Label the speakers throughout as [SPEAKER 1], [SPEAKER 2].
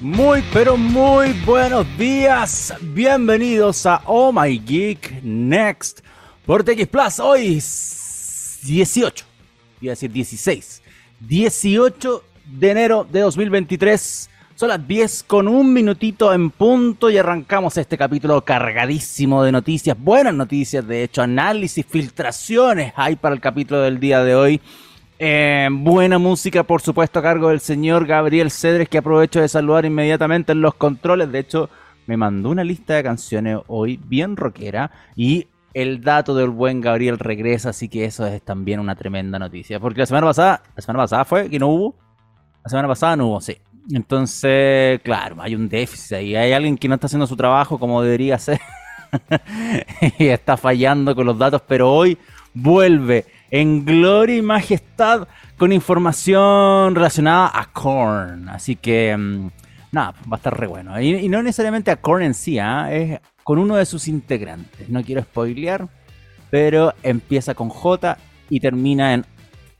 [SPEAKER 1] Muy, pero muy buenos días. Bienvenidos a Oh My Geek Next por TX Plus. Hoy 18, iba a decir 16, 18 de enero de 2023. Son las 10 con un minutito en punto y arrancamos este capítulo cargadísimo de noticias, buenas noticias, de hecho, análisis, filtraciones hay para el capítulo del día de hoy. Eh, buena música, por supuesto, a cargo del señor Gabriel Cedres, que aprovecho de saludar inmediatamente en los controles. De hecho, me mandó una lista de canciones hoy bien rockera y el dato del buen Gabriel regresa, así que eso es también una tremenda noticia. Porque la semana pasada, la semana pasada fue que no hubo. La semana pasada no hubo, sí. Entonces, claro, hay un déficit ahí. Hay alguien que no está haciendo su trabajo como debería ser. y está fallando con los datos, pero hoy vuelve en gloria y majestad con información relacionada a Korn. Así que, mm, nada, va a estar re bueno. Y, no necesariamente a Korn en sí, ¿ah? es con uno de sus integrantes. No quiero spoilear, pero empieza con J y termina en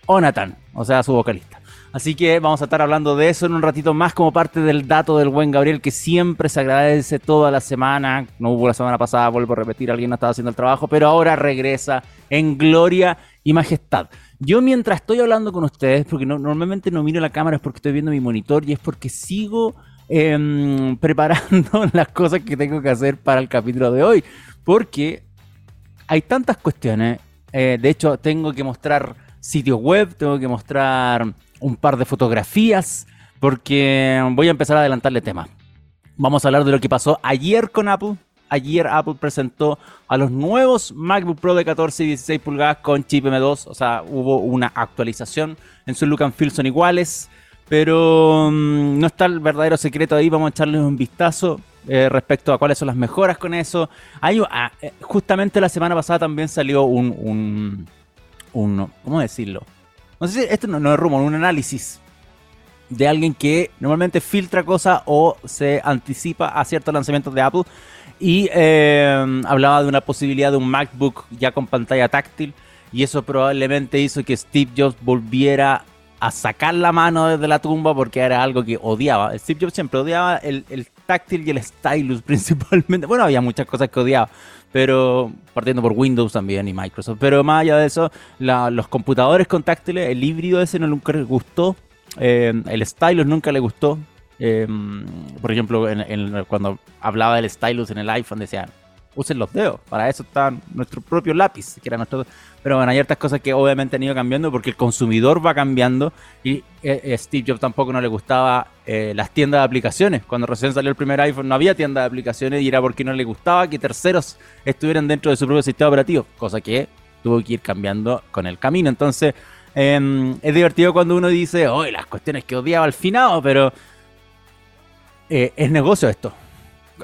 [SPEAKER 1] Onatan, o sea, su vocalista. Así que vamos a estar hablando de eso en un ratito más como parte del dato del buen Gabriel que siempre se agradece toda la semana. No hubo la semana pasada, vuelvo a repetir, alguien no estaba haciendo el trabajo, pero ahora regresa en gloria y majestad. Yo mientras estoy hablando con ustedes, porque normalmente no miro la cámara es porque estoy viendo mi monitor y es porque sigo em, preparando las cosas que tengo que hacer para el capítulo de hoy. Porque hay tantas cuestiones. Eh, de hecho, tengo que mostrar sitios web, tengo que mostrar un par de fotografías, porque voy a empezar a adelantarle tema. Vamos a hablar de lo que pasó ayer con Apple. Ayer Apple presentó a los nuevos MacBook Pro de 14 y 16 pulgadas con chip M2. O sea, hubo una actualización. En su look and feel son iguales. Pero mm, no está el verdadero secreto ahí. Vamos a echarles un vistazo eh, respecto a cuáles son las mejoras con eso. Hay, ah, eh, justamente la semana pasada también salió un, ¿Cómo decirlo? No sé si esto no, es rumor, un análisis de alguien que normalmente filtra cosas o se anticipa a ciertos lanzamientos de Apple. Y eh, hablaba de una posibilidad de un MacBook ya con pantalla táctil. Y eso probablemente hizo que Steve Jobs volviera a sacar la mano desde la tumba porque era algo que odiaba. Steve Jobs siempre odiaba el, táctil y el stylus principalmente. Bueno, había muchas cosas que odiaba pero partiendo por Windows también y Microsoft. Pero más allá de eso, los computadores con táctiles, el híbrido ese no nunca le gustó, eh, el stylus nunca le gustó. Eh, por ejemplo, cuando hablaba del stylus en el iPhone, decían, usen los dedos. Para eso está nuestro propio lápiz, que era nuestro. Pero bueno, hay ciertas cosas que obviamente han ido cambiando porque el consumidor va cambiando y eh, eh, Steve Jobs tampoco no le gustaba eh, las tiendas de aplicaciones. Cuando recién salió el primer iPhone no había tienda de aplicaciones y era porque no le gustaba que terceros estuvieran dentro de su propio sistema operativo, cosa que tuvo que ir cambiando con el camino. Entonces, em, es divertido cuando uno dice, hoy las cuestiones que odiaba al final, pero es negocio esto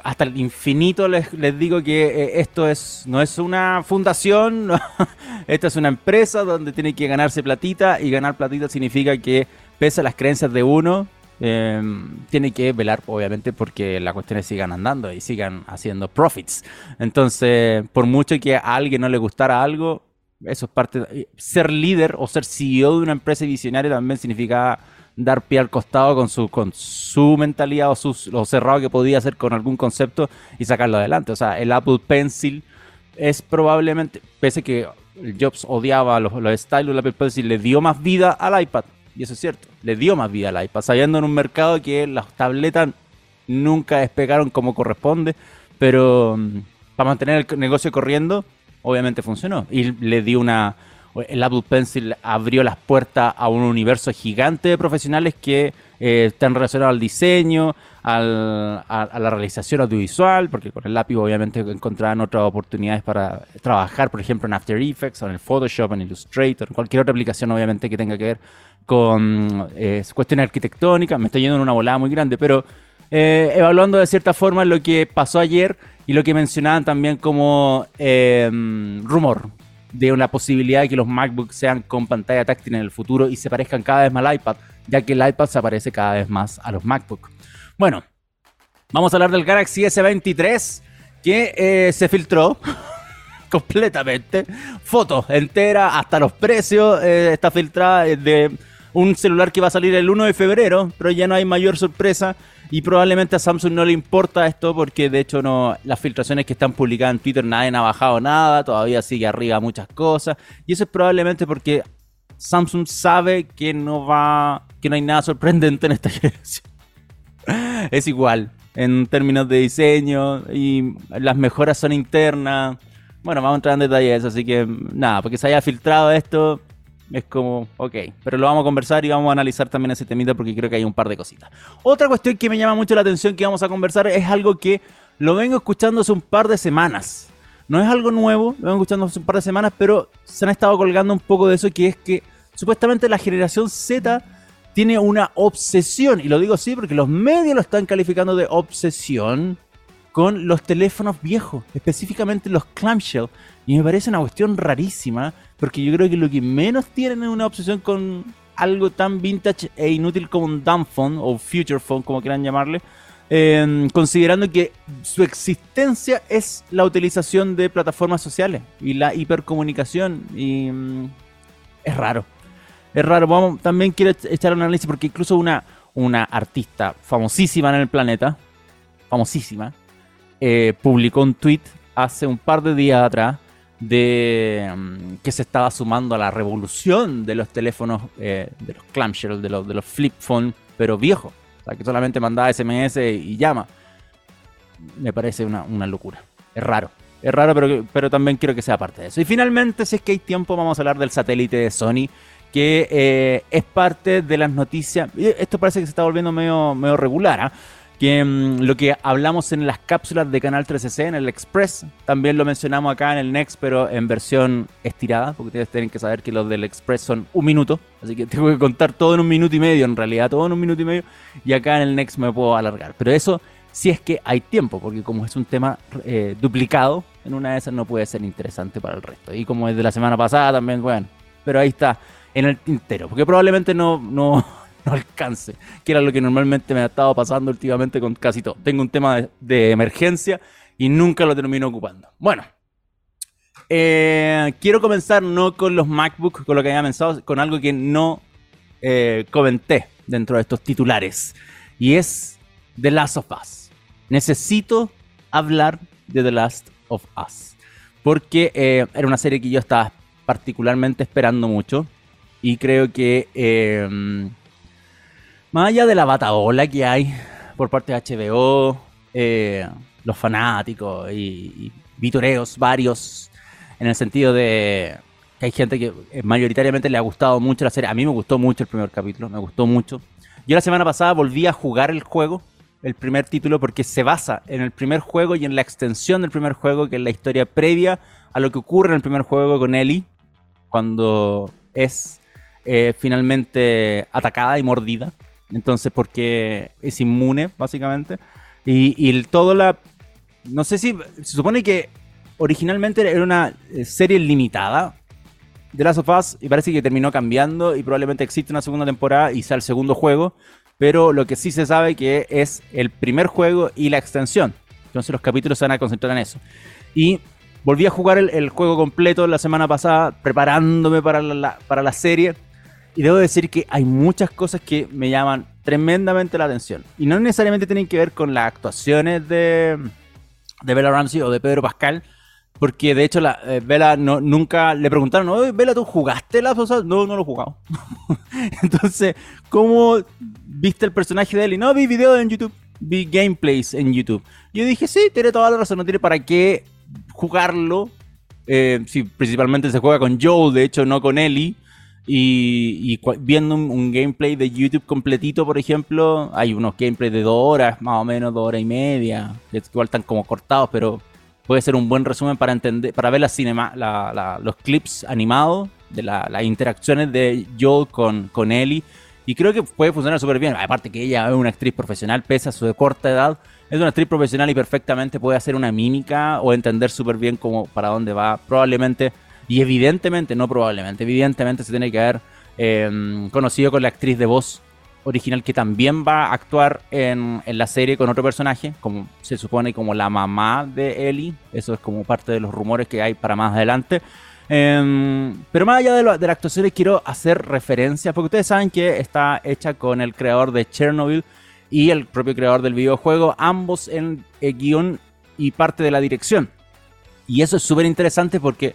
[SPEAKER 1] hasta el infinito les, digo que eh, esto es no es una fundación, esto es una empresa donde tiene que ganarse platita y ganar platita significa que pese a las creencias de uno, em, tiene que velar obviamente porque las cuestiones sigan andando y sigan haciendo profits. Entonces, por mucho que a alguien no le gustara algo, eso es parte de, ser líder o ser CEO de una empresa visionaria también significa dar pie al costado con su, con su mentalidad o su, lo cerrado que podía hacer con algún concepto y sacarlo adelante. O sea, el Apple Pencil es probablemente, pese que Jobs odiaba los, los stylos, el Apple Pencil le dio más vida al iPad. Y eso es cierto, le dio más vida al iPad, sabiendo en un mercado que las tabletas nunca despegaron como corresponde, pero mm, para mantener el negocio corriendo, obviamente funcionó. Y le dio una, el Apple Pencil abrió las puertas a un universo gigante de profesionales que eh, están relacionados al diseño, a, la realización audiovisual, porque con el lápiz obviamente encontraban otras oportunidades para trabajar, por ejemplo, en After Effects, en el Photoshop, en Illustrator, cualquier otra aplicación obviamente que tenga que ver con eh, cuestiones arquitectónicas. Me estoy yendo en una volada muy grande, pero eh, evaluando de cierta forma lo que pasó ayer y lo que mencionaban también como rumor, de una posibilidad de que los MacBooks sean con pantalla táctil en el futuro y se parezcan cada vez más al iPad, ya que el iPad se parece cada vez más a los MacBooks. Bueno, vamos a hablar del Galaxy S23 que eh, se filtró completamente. Fotos enteras, hasta los precios, eh, está filtrada de un celular que va a salir el 1 de febrero, pero ya no hay mayor sorpresa. Y probablemente a Samsung no le importa esto porque de hecho no las filtraciones que están publicadas en Twitter nadie ha bajado nada, todavía sigue arriba muchas cosas. Y eso es probablemente porque Samsung sabe que no va, que no hay nada sorprendente en esta generación. es igual en términos de diseño y las mejoras son internas. Bueno, vamos a entrar en detalles, así que nada, porque se haya filtrado esto, es como, ok, pero lo vamos a conversar y vamos a analizar también ese temita porque creo que hay un par de cositas. Otra cuestión que me llama mucho la atención que vamos a conversar es algo que lo vengo escuchando hace un par de semanas. No es algo nuevo, lo vengo escuchando hace un par de semanas, pero se han estado colgando un poco de eso, que es que supuestamente la generación Z tiene una obsesión, y lo digo así porque los medios lo están calificando de obsesión con los teléfonos viejos, específicamente los clamshell. Y me parece una cuestión rarísima, porque yo creo que lo que menos tienen es una obsesión con algo tan vintage e inútil como un dumb phone o future phone, como quieran llamarle, em, considerando que su existencia es la utilización de plataformas sociales y la hipercomunicación. Y mm, es raro. Es raro. Vamos, también quiero echar un análisis porque incluso una, una artista famosísima en el planeta, famosísima, eh, publicó un tweet hace un par de días atrás de mm, que se estaba sumando a la revolución de los teléfonos, eh, de los clamshell, de los, de los flip phone, pero viejos. O sea, que solamente mandaba SMS y llama. Me parece una, locura. Es raro. Es raro, pero, pero también quiero que sea parte de eso. Y finalmente, si es que hay tiempo, vamos a hablar del satélite de Sony, que eh, es parte de las noticias. Esto parece que se está volviendo medio, medio regular. ¿ah? Que mm, lo que hablamos en las cápsulas de Canal 13C, en el Express, también lo mencionamos acá en el Next, pero en versión estirada, porque ustedes tienen que saber que los del Express son un minuto, así que tengo que contar todo en un minuto y medio, en realidad, todo en un minuto y medio, y acá en el Next me puedo alargar. Pero eso si es que hay tiempo, porque como es un tema eh, duplicado, en una de esas no puede ser interesante para el resto. Y como es de la semana pasada también, bueno, pero ahí está, en el tintero, porque probablemente no no alcance, que era lo que normalmente me ha estado pasando últimamente con casi todo. Tengo un tema de, emergencia y nunca lo termino ocupando. Bueno, eh, quiero comenzar no con los MacBook, con lo que había pensado, con algo que no eh, comenté dentro de estos titulares. Y es The Last of Us. Necesito hablar de The Last of Us. Porque eh, era una serie que yo estaba particularmente esperando mucho. Y creo que más allá de la bataola que hay por parte de HBO, eh, los fanáticos y, vitoreos varios, en el sentido de que hay gente que eh, mayoritariamente le ha gustado mucho la serie. A mí me gustó mucho el primer capítulo, me gustó mucho. Yo la semana pasada volví a jugar el juego, el primer título, porque se basa en el primer juego y en la extensión del primer juego, que es la historia previa a lo que ocurre en el primer juego con Ellie, cuando es eh, finalmente atacada y mordida. Entonces, porque es inmune, básicamente. Y, y todo la. No sé si. Se supone que originalmente era una eh, serie limitada de Last of Us y parece que terminó cambiando y probablemente existe una segunda temporada y sea el segundo juego. Pero lo que sí se sabe que es el primer juego y la extensión. Entonces los capítulos se van a concentrar en eso. Y volví a jugar el, juego completo la semana pasada, preparándome para la, para la serie. Y debo decir que hay muchas cosas que me llaman tremendamente la atención. Y no necesariamente tienen que ver con las actuaciones de, de Bella Ramsey o de Pedro Pascal. Porque de hecho la eh, no, nunca le preguntaron, oye Bella, ¿tú jugaste la cosas? No, no lo he jugado. Entonces, ¿cómo viste el personaje de él? No, vi videos en YouTube, vi gameplays en YouTube. Yo dije, sí, tiene toda la razón, no tiene para qué jugarlo. Eh, si principalmente se juega con Joel, de hecho, no con Ellie. Y, viendo un, gameplay de YouTube completito, por ejemplo, hay unos gameplays de dos horas, más o menos dos horas y media, igual están como cortados, pero puede ser un buen resumen para entender, para ver la cinema, los clips animados de las interacciones de Joel con, con Ellie. Y creo que puede funcionar súper bien. Aparte que ella es una actriz profesional, pese a su corta edad. Es una actriz profesional y perfectamente puede hacer una mímica o entender súper bien cómo, para dónde va. Probablemente y evidentemente, no probablemente, evidentemente se tiene que haber em, conocido con la actriz de voz original que también va a actuar en, la serie con otro personaje, como se supone como la mamá de Ellie. Eso es como parte de los rumores que hay para más adelante. Em, pero más allá de, lo, de las actuaciones, quiero hacer referencia, porque ustedes saben que está hecha con el creador de Chernobyl y el propio creador del videojuego, ambos en el guion y parte de la dirección. Y eso es súper interesante porque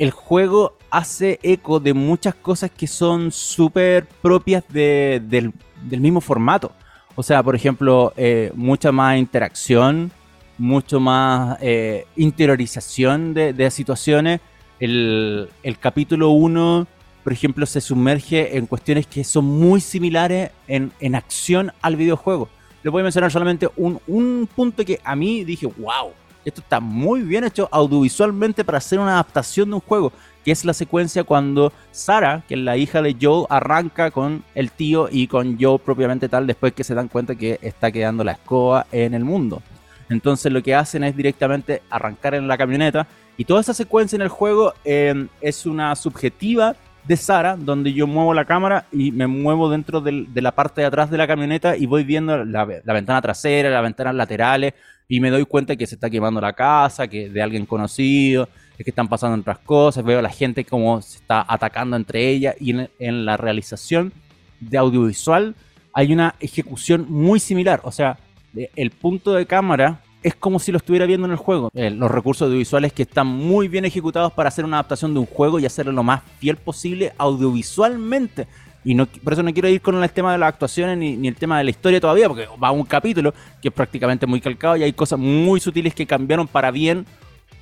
[SPEAKER 1] el juego hace eco de muchas cosas que son súper propias del, mismo formato. O sea, por ejemplo, eh, mucha más interacción, mucho más eh, interiorización de, situaciones. El, capítulo 1, por ejemplo, se sumerge en cuestiones que son muy similares en, en acción al videojuego. Les voy a mencionar solamente un, un punto que a mí dije, wow, esto está muy bien hecho audiovisualmente para hacer una adaptación de un juego, que es la secuencia cuando Sara, que es la hija de Joe, arranca con el tío y con Joe propiamente tal, después que se dan cuenta que está quedando la escoba en el mundo. Entonces lo que hacen es directamente arrancar en la camioneta y toda esa secuencia en el juego eh, es una subjetiva de Sara, donde yo muevo la cámara y me muevo dentro de la parte de atrás de la camioneta y voy viendo la, la ventana trasera, las ventanas laterales, y me doy cuenta que se está quemando la casa, que de alguien conocido, es que están pasando otras cosas, veo a la gente como se está atacando entre ellas y en, la realización de audiovisual hay una ejecución muy similar, o sea, el punto de cámara es como si lo estuviera viendo en el juego. Eh, los recursos audiovisuales que están muy bien ejecutados para hacer una adaptación de un juego y hacerlo lo más fiel posible audiovisualmente. Y no, por eso no quiero ir con el tema de las actuaciones ni, el tema de la historia todavía, porque va un capítulo que es prácticamente muy calcado y hay cosas muy sutiles que cambiaron para bien.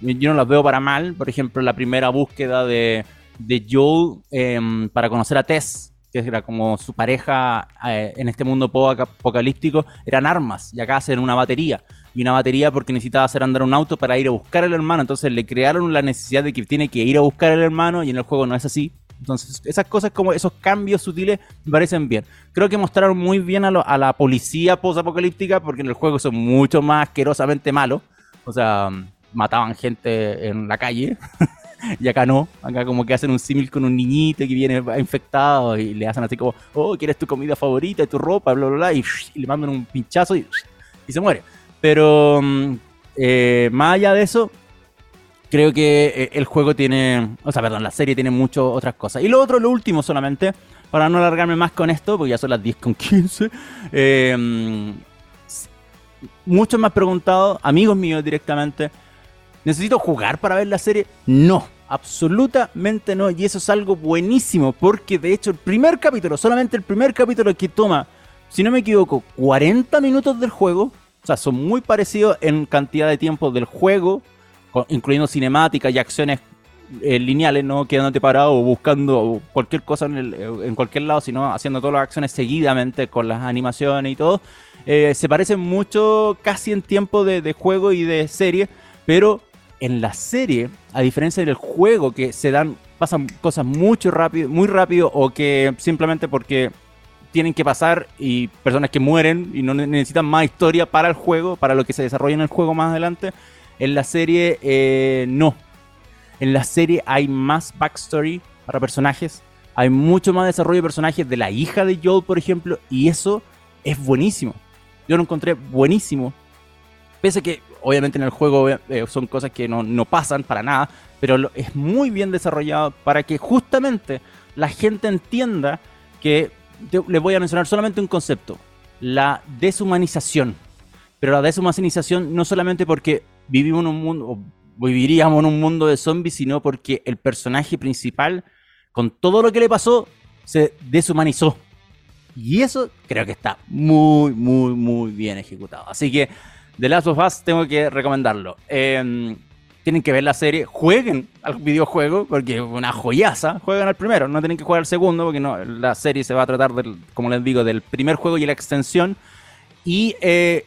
[SPEAKER 1] Yo no las veo para mal. Por ejemplo, la primera búsqueda de, de Joel em, para conocer a Tess, que era como su pareja eh, en este mundo apocalíptico, eran armas y acá hacen una batería. Y una batería porque necesitaba hacer andar un auto para ir a buscar al hermano. Entonces le crearon la necesidad de que tiene que ir a buscar al hermano y en el juego no es así entonces, esas cosas como esos cambios sutiles me parecen bien. Creo que mostraron muy bien a, la policía post-apocalíptica porque en el juego son mucho más asquerosamente malos. O sea, mataban gente en la calle. y acá no, acá como que hacen un símil con un niñito que viene infectado y le hacen así como, oh, ¿quieres tu comida favorita, tu ropa, bla, bla, bla? Y, le mandan un pinchazo y, y se muere. Pero mm, eh, más allá de eso, creo que eh, el juego tiene, o sea, perdón, la serie tiene muchas otras cosas. Y lo otro, lo último solamente, para no alargarme más con esto, porque ya son las 10 con 15. Eh, muchos me han preguntado, amigos míos directamente, ¿necesito jugar para ver la serie? No, absolutamente no. Y eso es algo buenísimo, porque de hecho el primer capítulo, solamente el primer capítulo que toma, si no me equivoco, 40 minutos del juego, o sea, son muy parecidos en cantidad de tiempo del juego incluyendo cinemáticas y acciones eh, lineales, no quedándote parado o buscando cualquier cosa en, cualquier lado, sino haciendo todas las acciones seguidamente con las animaciones y todo. Eh, se parecen mucho casi en tiempo de, juego y de serie, pero en la serie, a diferencia del juego, que se dan, pasan cosas mucho rápido, muy rápido o que simplemente porque tienen que pasar y personas que mueren y no necesitan más historia para el juego, para lo que se desarrolla en el juego más adelante. En la serie, eh, no. En la serie hay más backstory para personajes. Hay mucho más desarrollo de personajes de la hija de Joel, por ejemplo. Y eso es buenísimo. Yo lo encontré buenísimo. Pese a que, obviamente, en el juego eh, son cosas que no, pasan para nada. Pero es muy bien desarrollado para que justamente la gente entienda que. les voy a mencionar solamente un concepto. La deshumanización. Pero la deshumanización no solamente porque vivimos en un mundo, viviríamos en un mundo de zombies, sino porque el personaje principal, con todo lo que le pasó, se deshumanizó. Y eso creo que está muy, muy, muy bien ejecutado. Así que The Last of Us tengo que recomendarlo. Em, tienen que ver la serie, jueguen al videojuego, porque es una joyaza. Jueguen al primero, no tienen que jugar al segundo, porque no, la serie se va a tratar, del, como les digo, del primer juego y la extensión. Y eh,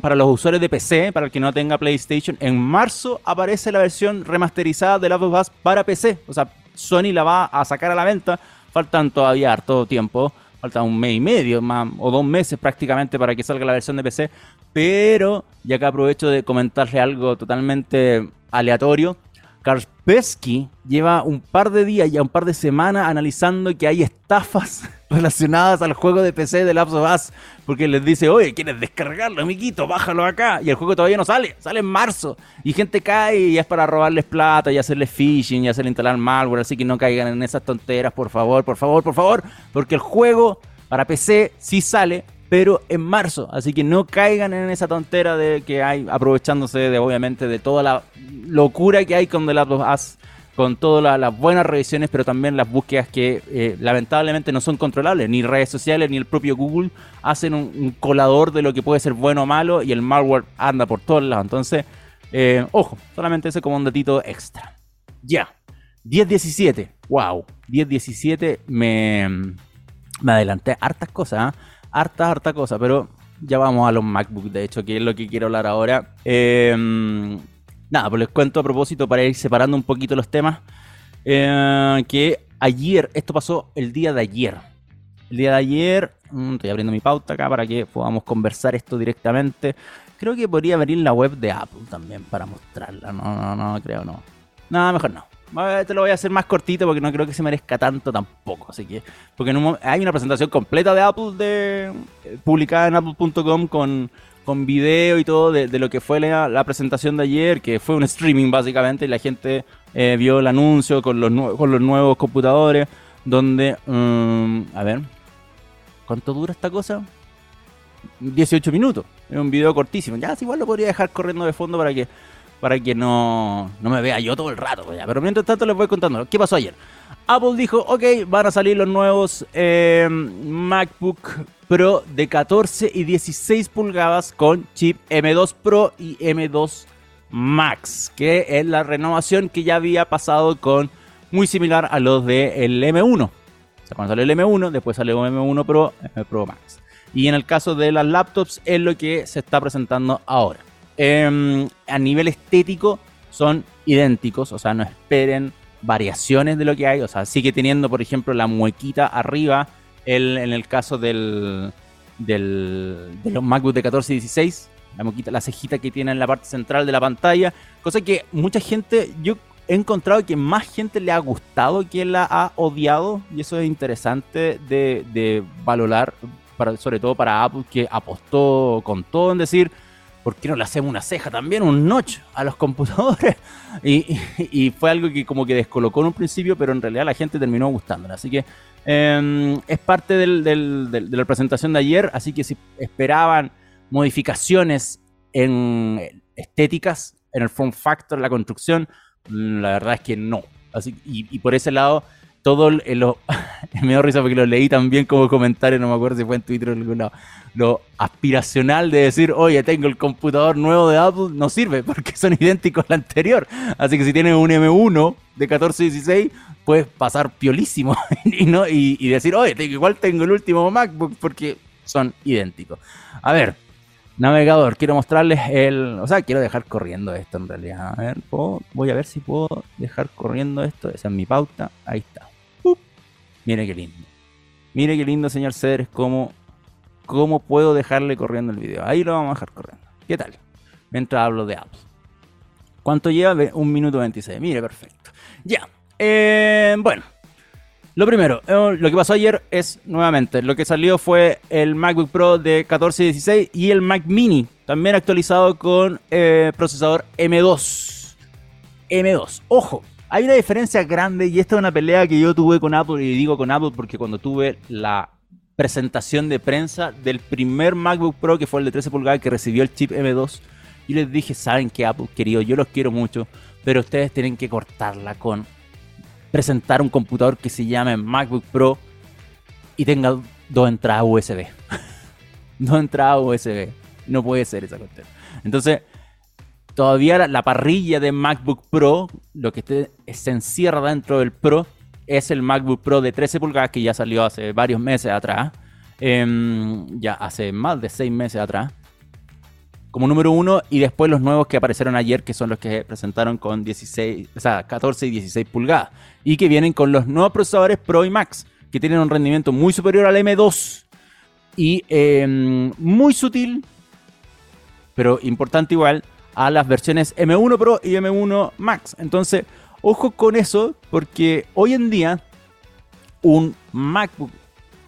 [SPEAKER 1] para los usuarios de PC, para el que no tenga PlayStation, en marzo aparece la versión remasterizada de Last of Us para PC. O sea, Sony la va a sacar a la venta. Faltan todavía harto tiempo. Falta un mes y medio más, o dos meses prácticamente para que salga la versión de PC. Pero ya que aprovecho de comentarle algo totalmente aleatorio. Kaspersky lleva un par de días, ya un par de semanas analizando que hay estafas relacionadas al juego de PC de Last of Us. Porque les dice, oye, ¿quieres descargarlo, amiguito? Bájalo acá. Y el juego todavía no sale, sale en marzo. Y gente cae y es para robarles plata y hacerles phishing y hacerle instalar malware. Así que no caigan en esas tonteras, por favor, por favor, por favor. Porque el juego para PC sí sale, pero en marzo. Así que no caigan en esa tontera de que hay, aprovechándose de obviamente de toda la locura que hay con The Last of Us, con todas las buenas revisiones, pero también las búsquedas que eh, lamentablemente no son controlables. Ni redes sociales ni el propio Google hacen un, colador de lo que puede ser bueno o malo y el malware anda por todos lados. Entonces, eh, ojo, solamente ese como un datito extra. Ya. 10.17. Wow. 10.17 me, me adelanté hartas cosas. ¿eh? Harta, harta cosa, pero ya vamos a los MacBook, de hecho, que es lo que quiero hablar ahora. Em, nada, pues les cuento a propósito para ir separando un poquito los temas. Eh, que ayer, esto pasó el día de ayer. El día de ayer, mm, estoy abriendo mi pauta acá para que podamos conversar esto directamente. Creo que podría abrir la web de Apple también para mostrarla. No, no, no, creo no. No, mejor no. Te lo voy a hacer más cortito porque no creo que se merezca tanto tampoco. Así que, porque hay una presentación completa de Apple de, eh, publicada en apple.com con, con video y todo de, lo que fue la, presentación de ayer, que fue un streaming básicamente, y la gente eh, vio el anuncio con los, con los nuevos computadores, donde, mm, a ver, ¿cuánto dura esta cosa? 18 minutos. Es un video cortísimo. Ya, igual lo podría dejar corriendo de fondo para que para que no, no me vea yo todo el rato. Pero mientras tanto les voy contando. ¿Qué pasó ayer? Apple dijo, ok, van a salir los nuevos eh, MacBook Pro de 14 y 16 pulgadas con chip M2 Pro y M2 Max, que es la renovación que ya había pasado con muy similar a los del M1. O sea, cuando salió el M1, después salió el M1 Pro, M Pro Max. Y en el caso de las laptops es lo que se está presentando ahora. Em, a nivel estético son idénticos, o sea, no esperen variaciones de lo que hay, o sea, sigue teniendo, por ejemplo, la muequita arriba, el, en el caso del, del, de los MacBook de 14 y 16, la muequita, la cejita que tiene en la parte central de la pantalla, cosa que mucha gente, yo he encontrado que más gente le ha gustado que la ha odiado, y eso es interesante de, de valorar, para, sobre todo para Apple, que apostó con todo en decir, ¿por qué no le hacemos una ceja también, un notch a los computadores? Y, fue algo que como que descolocó en un principio, pero en realidad la gente terminó gustándola. Así que em, es parte de la presentación de ayer, así que si esperaban modificaciones en estéticas, en el form factor, la construcción, la verdad es que no. Así, y, por ese lado, todo lo, me dio risa porque lo leí también como comentario, no me acuerdo si fue en Twitter o en algún lado lo aspiracional de decir, oye, tengo el computador nuevo de Apple, no sirve porque son idénticos al anterior. Así que si tienes un M1 de 1416, puedes pasar piolísimo y, no, y, decir, oye, igual tengo el último MacBook porque son idénticos. A ver, navegador, quiero mostrarles el... O sea, quiero dejar corriendo esto en realidad. A ver, voy a ver si puedo dejar corriendo esto. Esa es mi pauta. Ahí está. Mire qué lindo. Mire qué lindo, señor Cedres, cómo ¿Cómo puedo dejarle corriendo el video? Ahí lo vamos a dejar corriendo. ¿Qué tal? Mientras hablo de apps. ¿Cuánto lleva? Un minuto 26. Mire, perfecto. Ya. Eh, bueno. Lo primero, eh, lo que pasó ayer es, nuevamente, lo que salió fue el MacBook Pro de 14 y 16 y el Mac Mini, también actualizado con eh, procesador M2. M2. Ojo, hay una diferencia grande y esta es una pelea que yo tuve con Apple y digo con Apple porque cuando tuve la presentación de prensa del primer MacBook Pro, que fue el de 13 pulgadas, que recibió el chip M2. Y les dije, saben que Apple, querido, yo los quiero mucho, pero ustedes tienen que cortarla con presentar un computador que se llame MacBook Pro y tenga dos entradas USB. dos entradas USB. No puede ser esa cuestión. Entonces, todavía la, parrilla de MacBook Pro, lo que se encierra dentro del Pro, es el MacBook Pro de 13 pulgadas que ya salió hace varios meses atrás. Em, ya hace más de 6 meses atrás. Como número uno, y después los nuevos que aparecieron ayer, que son los que presentaron con 16, o sea, 14 y 16 pulgadas. Y que vienen con los nuevos procesadores Pro y Max, que tienen un rendimiento muy superior al M2. Y em, muy sutil, pero importante igual, a las versiones M1 Pro y M1 Max. Entonces, Ojo con eso, porque hoy en día un MacBook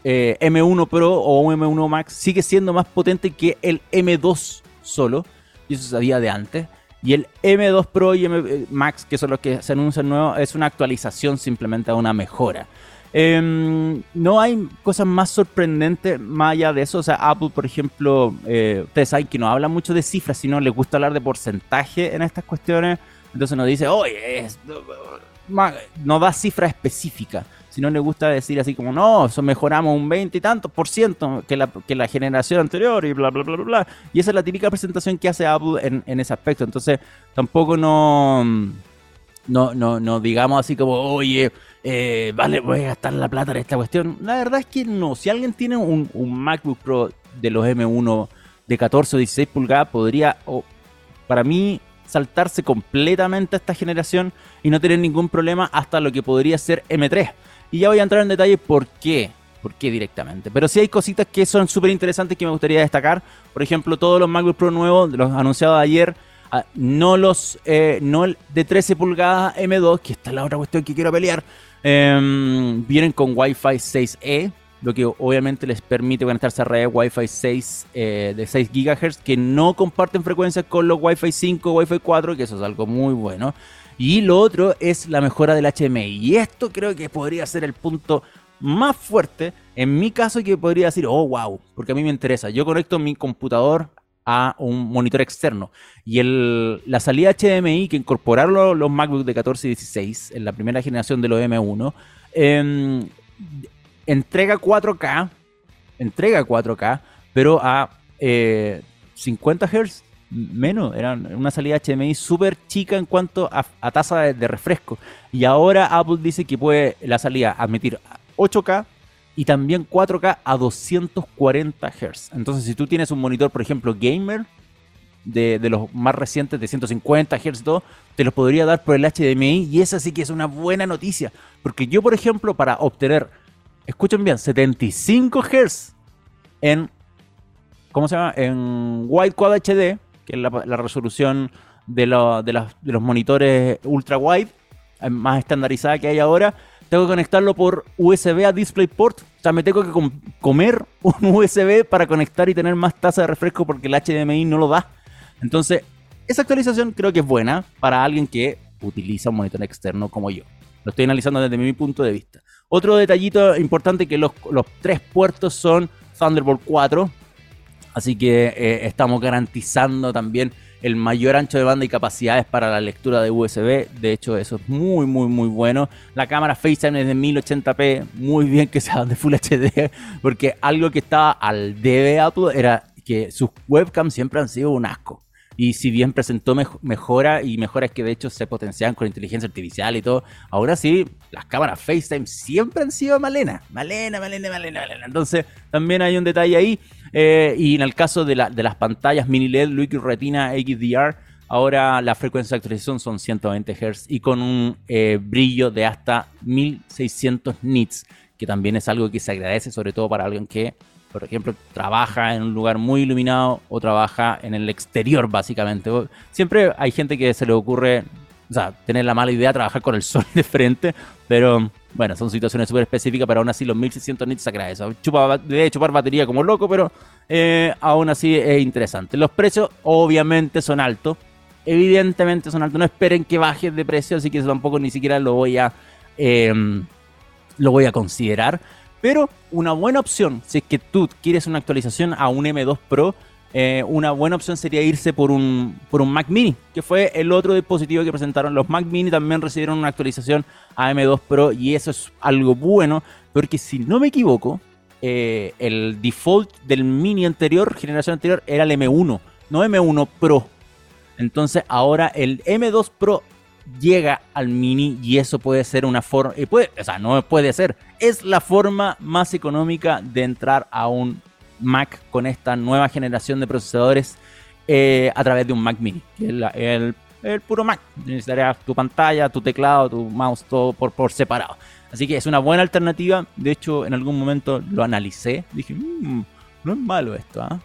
[SPEAKER 1] eh, M1 Pro o un M1 Max sigue siendo más potente que el M2 solo, y eso sabía de antes. Y el M2 Pro y M eh, Max, que son los que se anuncian nuevos, es una actualización simplemente a una mejora. Em, no hay cosas más sorprendentes más allá de eso. O sea, Apple, por ejemplo, eh, ustedes saben que no habla mucho de cifras, sino les gusta hablar de porcentaje en estas cuestiones. Entonces nos dice, oye, no da cifra específica. Si no le gusta decir así como, no, mejoramos un 20 y tantos por ciento que la, que la generación anterior y bla, bla, bla, bla, bla. Y esa es la típica presentación que hace Apple en, en ese aspecto. Entonces, tampoco no, no, no, no digamos así como, oye, eh, vale, voy a gastar la plata en esta cuestión. La verdad es que no. Si alguien tiene un, MacBook Pro de los M1 de 14 o 16 pulgadas, podría, para mí, saltarse completamente a esta generación y no tener ningún problema hasta lo que podría ser M3. Y ya voy a entrar en detalle por qué. ¿Por qué directamente? Pero sí hay cositas que son súper interesantes que me gustaría destacar. Por ejemplo, todos los MacBook Pro nuevos, los anunciados ayer, ah, no los eh, no el de 13 pulgadas M2, que esta es la otra cuestión que quiero pelear, Em, vienen con Wi-Fi 6E, lo que obviamente les permite conectarse a redes Wi-Fi 6 eh, de 6 GHz que no comparten frecuencias con los Wi-Fi 5 Wi-Fi 4, que eso es algo muy bueno. Y lo otro es la mejora del HMI. Y esto creo que podría ser el punto más fuerte. En mi caso, que podría decir, oh, wow, porque a mí me interesa. Yo conecto mi computador a un monitor externo. Y el, la salida HDMI que incorporaron los, MacBook de 14 y 16 en la primera generación de los M1, em, entrega 4K, entrega 4K, pero a 50 eh, Hz menos, era una salida HDMI súper chica en cuanto a, tasa de, de, refresco. Y ahora Apple dice que puede la salida admitir 8K, y también 4K a 240 Hz. Entonces, si tú tienes un monitor, por ejemplo, gamer, de, los más recientes de 150 Hz, todo, te los podría dar por el HDMI y esa sí que es una buena noticia. Porque yo, por ejemplo, para obtener, escuchen bien, 75 Hz en, ¿cómo se llama? En Wide Quad HD, que es la, resolución de, de, de los monitores ultra wide, eh, más estandarizada que hay ahora, tengo que conectarlo por USB a DisplayPort. O sea, me tengo que comer un USB para conectar y tener más tasa de refresco porque el HDMI no lo da. Entonces, esa actualización creo que es buena para alguien que utiliza un monitor externo como yo. Lo estoy analizando desde mi punto de vista. Otro detallito importante que los, tres puertos son Thunderbolt 4. Así que eh, estamos garantizando también el mayor ancho de banda y capacidades para la lectura de USB. De hecho, eso es muy, muy, muy bueno. La cámara FaceTime es de 1080p. Muy bien que sea de Full HD. Porque algo que estaba al debe Apple era que sus webcams siempre han sido un asco. Y si bien presentó mejora y mejoras que de hecho se potenciaban con inteligencia artificial y todo, ahora sí, las cámaras FaceTime siempre han sido malena. Malena, malena, malena, malena. Entonces, también hay un detalle ahí. Eh, y en el caso de, las pantallas mini LED Liquid Retina XDR, ahora la frecuencia de actualización son 120 Hz y con un eh, brillo de hasta 1600 nits, que también es algo que se agradece, sobre todo para alguien que, por ejemplo, trabaja en un lugar muy iluminado o trabaja en el exterior, básicamente. Siempre hay gente que se le ocurre, o sea, tener la mala idea de trabajar con el sol de frente, pero bueno, son situaciones súper específicas, pero aún así los 1600 nits agradece. Chupa, debe chupar batería como loco, pero eh, aún así es interesante. Los precios obviamente son altos. Evidentemente son altos. No esperen que baje de precio, así que eso tampoco ni siquiera lo voy a, em, lo voy a considerar. Pero una buena opción, si es que tú quieres una actualización a un M2 Pro, eh, una buena opción sería irse por un, por un Mac Mini, que fue el otro dispositivo que presentaron. Los Mac Mini también recibieron una actualización a M2 Pro y eso es algo bueno, porque si no me equivoco, eh, el default del Mini anterior, generación anterior, era el M1, no M1 Pro. Entonces ahora el M2 Pro llega al Mini y eso puede ser una forma, puede, o sea, no puede ser, es la forma más económica de entrar a un Mac con esta nueva generación de procesadores eh, a través de un Mac Mini, el, puro Mac. Necesitarías tu pantalla, tu teclado, tu mouse, todo por, por separado. Así que es una buena alternativa. De hecho, en algún momento lo analicé. Dije, mm, no es malo esto, ¿ah?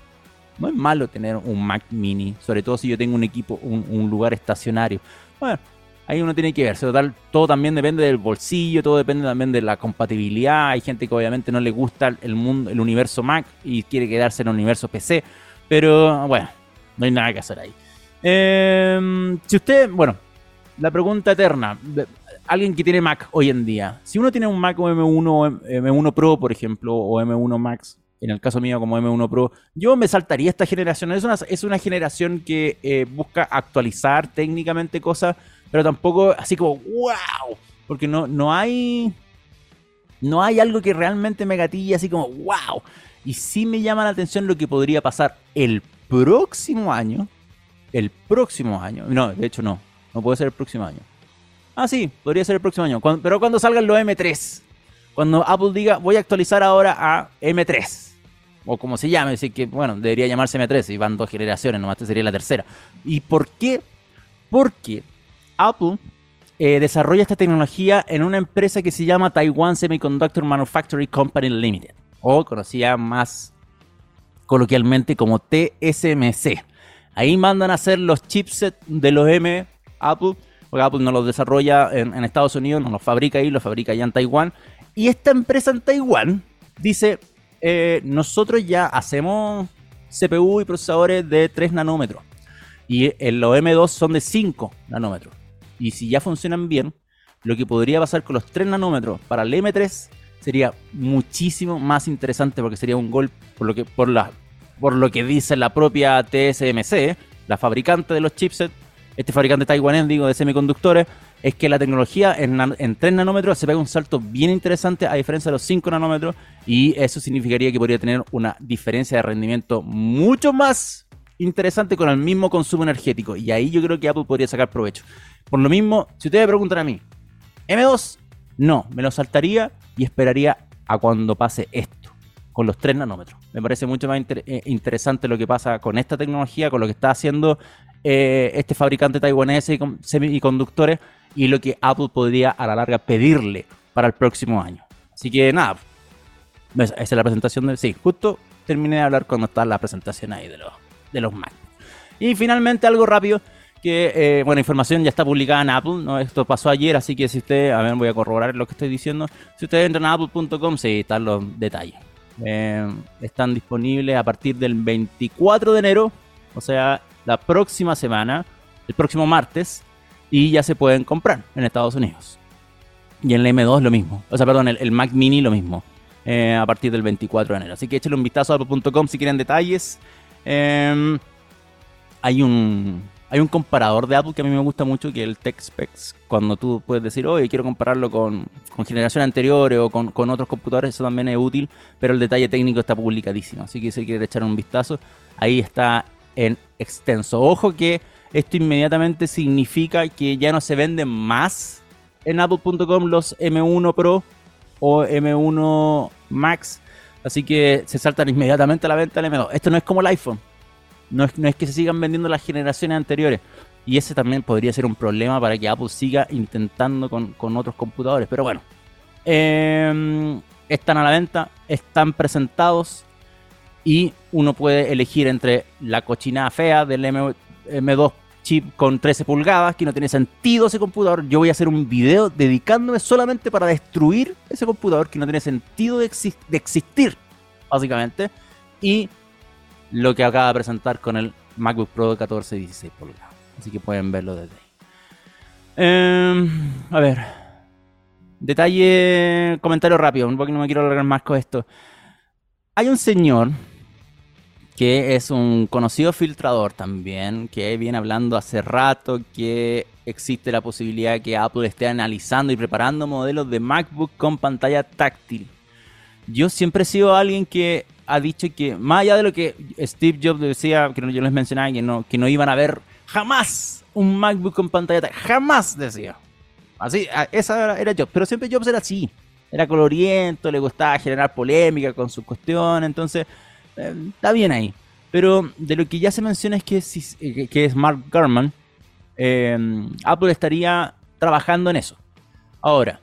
[SPEAKER 1] No es malo tener un Mac Mini, sobre todo si yo tengo un equipo, un, un lugar estacionario. Bueno, ahí uno tiene que ver. Total, todo también depende del bolsillo, todo depende también de la compatibilidad. Hay gente que obviamente no le gusta el mundo, el universo Mac y quiere quedarse en el universo PC. Pero bueno, no hay nada que hacer ahí. Em, si usted, bueno, la pregunta eterna. Alguien que tiene Mac hoy en día. Si uno tiene un Mac M1, M1 Pro, por ejemplo, o M1 Max, en el caso mío como M1 Pro, yo me saltaría esta generación. Es una, es una generación que eh, busca actualizar técnicamente cosas, pero tampoco así como, wow, porque no, no hay... No hay algo que realmente me gatille así como, wow. Y sí me llama la atención lo que podría pasar el próximo año. El próximo año. No, de hecho no. No puede ser el próximo año. Ah, sí, podría ser el próximo año. pero cuando salgan los M3. Cuando Apple diga, voy a actualizar ahora a M3 o como se llame, decir que, bueno, debería llamarse M3 y van dos generaciones, nomás esta sería la tercera. ¿Y por qué? Porque Apple eh, desarrolla esta tecnología en una empresa que se llama Taiwan Semiconductor Manufacturing Company Limited, o conocida más coloquialmente como TSMC. Ahí mandan a hacer los chipsets de los M Apple, porque Apple no los desarrolla en, en Estados Unidos, no los fabrica ahí, los fabrica allá en Taiwán. Y esta empresa en Taiwán dice, eh, nosotros ya hacemos CPU y procesadores de 3 nanómetros. Y los M2 son de 5 nanómetros. Y si ya funcionan bien, lo que podría pasar con los 3 nanómetros para el M3 sería muchísimo más interesante porque sería un gol por lo que, por la, por lo que dice la propia TSMC, la fabricante de los chipsets, este fabricante taiwanés, digo, de semiconductores, es que la tecnología en, 3 nanómetros se pega un salto bien interesante a diferencia de los 5 nanómetros y eso significaría que podría tener una diferencia de rendimiento mucho más interesante con el mismo consumo energético y ahí yo creo que Apple podría sacar provecho. Por lo mismo, si ustedes me preguntan a mí, M2, no, me lo saltaría y esperaría a cuando pase esto, con los 3 nanómetros. Me parece mucho más eh, interesante lo que pasa con esta tecnología, con lo que está haciendo eh, este fabricante taiwanés de semiconductores y lo que Apple podría a la larga pedirle para el próximo año. Así que nada, esa es la presentación de... Sí, justo terminé de hablar cuando está la presentación ahí de los, de los Mac. Y finalmente algo rápido, que, eh, bueno, información ya está publicada en Apple, ¿no? Esto pasó ayer, así que si usted, a ver, voy a corroborar lo que estoy diciendo. Si ustedes entran a apple.com, sí, están los detalles. Eh, están disponibles a partir del 24 de enero, o sea, la próxima semana, el próximo martes, y ya se pueden comprar en Estados Unidos. Y en el M2 lo mismo. O sea, perdón, el, Mac Mini lo mismo. Eh, a partir del 24 de enero. Así que échale un vistazo a apple.com si quieren detalles. Em, hay un hay un comparador de Apple que a mí me gusta mucho, que es el TechSpecs. Cuando tú puedes decir, oye, quiero compararlo con, con generaciones anteriores o con, con, otros computadores, eso también es útil, pero el detalle técnico está publicadísimo. Así que si quieren echar un vistazo, ahí está en extenso. Ojo que esto inmediatamente significa que ya no se venden más en apple.com los M1 Pro o M1 Max. Así que se saltan inmediatamente a la venta del M2. Esto no es como el iPhone. No es, no es que se sigan vendiendo las generaciones anteriores. Y ese también podría ser un problema para que Apple siga intentando con, otros computadores. Pero bueno, em, están a la venta, están presentados y uno puede elegir entre la cochinada fea del M, M2 chip con 13 pulgadas, que no tiene sentido ese computador. Yo voy a hacer un video dedicándome solamente para destruir ese computador que no tiene sentido de, existir, básicamente. Y lo que acaba de presentar con el MacBook Pro de 14 y 16 pulgadas. Así que pueden verlo desde ahí. Em, a ver. Detalle, comentario rápido, porque no me quiero alargar más con esto. Hay un señor que es un conocido filtrador también, que viene hablando hace rato que existe la posibilidad que Apple esté analizando y preparando modelos de MacBook con pantalla táctil. Yo siempre he sido alguien que ha dicho que, más allá de lo que Steve Jobs decía, que yo les mencionaba, que no, que no iban a ver jamás un MacBook con pantalla táctil, jamás decía. Así, esa era, Jobs, pero siempre Jobs era así. Era coloriento, le gustaba generar polémica con su cuestión, entonces está bien ahí. Pero de lo que ya se menciona es que, eh, es Mark Gurman, eh, Apple estaría trabajando en eso. Ahora,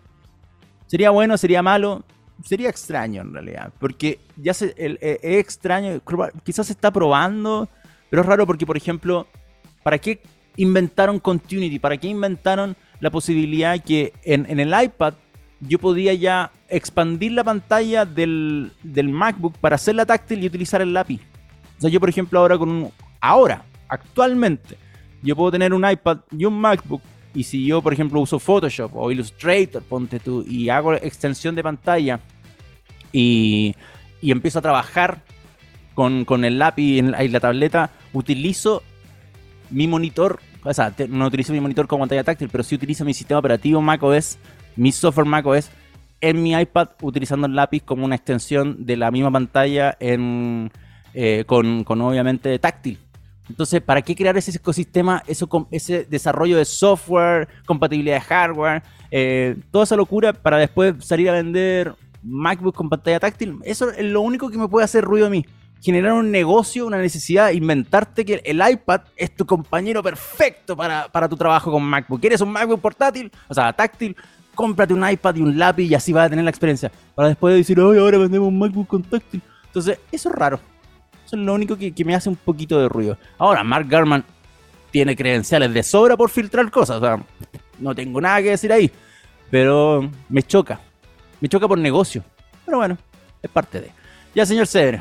[SPEAKER 1] ¿sería bueno, sería malo? Sería extraño en realidad, porque ya se, es extraño, quizás se está probando, pero es raro porque, por ejemplo, ¿para qué inventaron Continuity? ¿Para qué inventaron la posibilidad que en el iPad yo podía ya expandir la pantalla del, MacBook para hacerla táctil y utilizar el lápiz. O sea, yo por ejemplo ahora con un... Ahora, actualmente, yo puedo tener un iPad y un MacBook Y si yo, por ejemplo, uso Photoshop o Illustrator, ponte tú, y hago extensión de pantalla y, y empiezo a trabajar con, con el lápiz en la, la tableta, utilizo mi monitor, o sea, no utilizo mi monitor como pantalla táctil, pero sí utilizo mi sistema operativo macOS, mi software macOS, en mi iPad utilizando el lápiz como una extensión de la misma pantalla eh, con, con obviamente táctil. Entonces, ¿para qué crear ese ecosistema, eso, ese desarrollo de software, compatibilidad de hardware, eh, toda esa locura para después salir a vender MacBook con pantalla táctil? Eso es lo único que me puede hacer ruido a mí. Generar un negocio, una necesidad, inventarte que el iPad es tu compañero perfecto para, para tu trabajo con MacBook. ¿Quieres un MacBook portátil? O sea, táctil, cómprate un iPad y un lápiz y así vas a tener la experiencia. Para después decir, hoy ahora vendemos un MacBook con. Entonces, eso es raro. Eso es lo único que, me hace un poquito de ruido. Ahora, Mark Garman tiene credenciales de sobra por filtrar cosas. O sea, no tengo nada que decir ahí. Pero me choca. Me choca por negocio. Pero bueno, es parte de. Ya, señor Cedre,